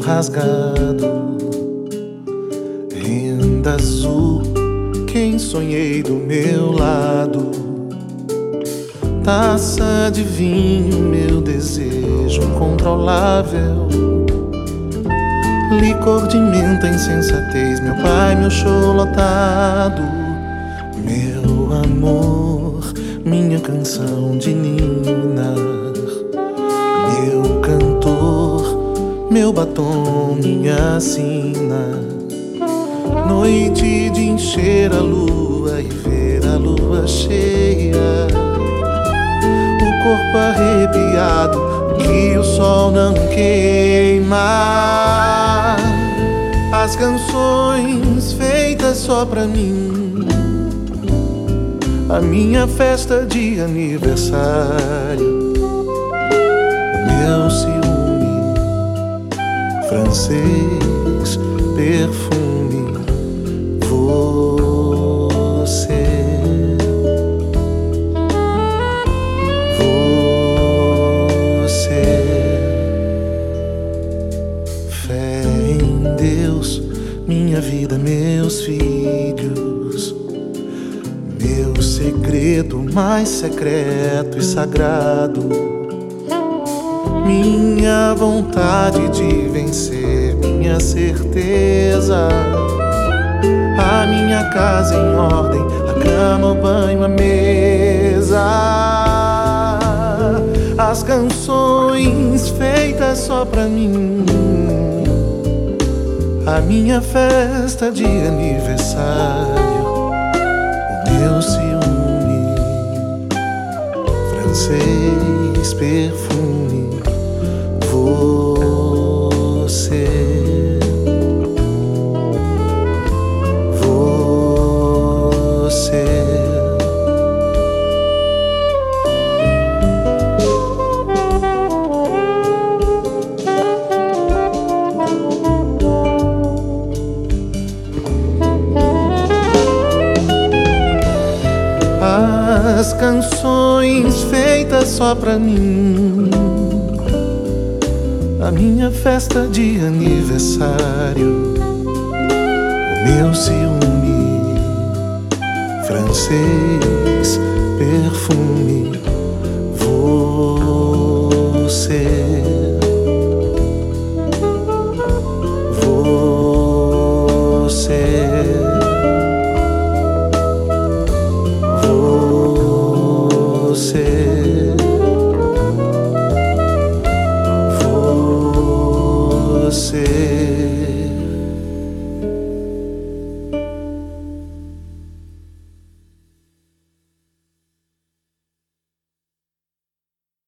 rasgado, renda azul, quem sonhei do meu lado, taça de vinho, meu desejo incontrolável, licor de menta, insensatez, meu pai, meu show lotado, meu amor, minha canção de Nina meu batom, minha sina. Noite de encher a lua e ver a lua cheia. O corpo arrepiado que o sol não queima. As canções feitas só pra mim. A minha festa de aniversário. Meu ciúme francês, perfume, você. Você, fé em Deus, minha vida, meus filhos, meu segredo mais secreto e sagrado. Minha vontade de vencer, minha certeza. A minha casa em ordem, a cama, o banho, a mesa. As canções feitas só pra mim. A minha festa de aniversário. O meu ciúme francês perfume canções feitas só pra mim. A minha festa de aniversário, o meu ciúme francês, perfume, você.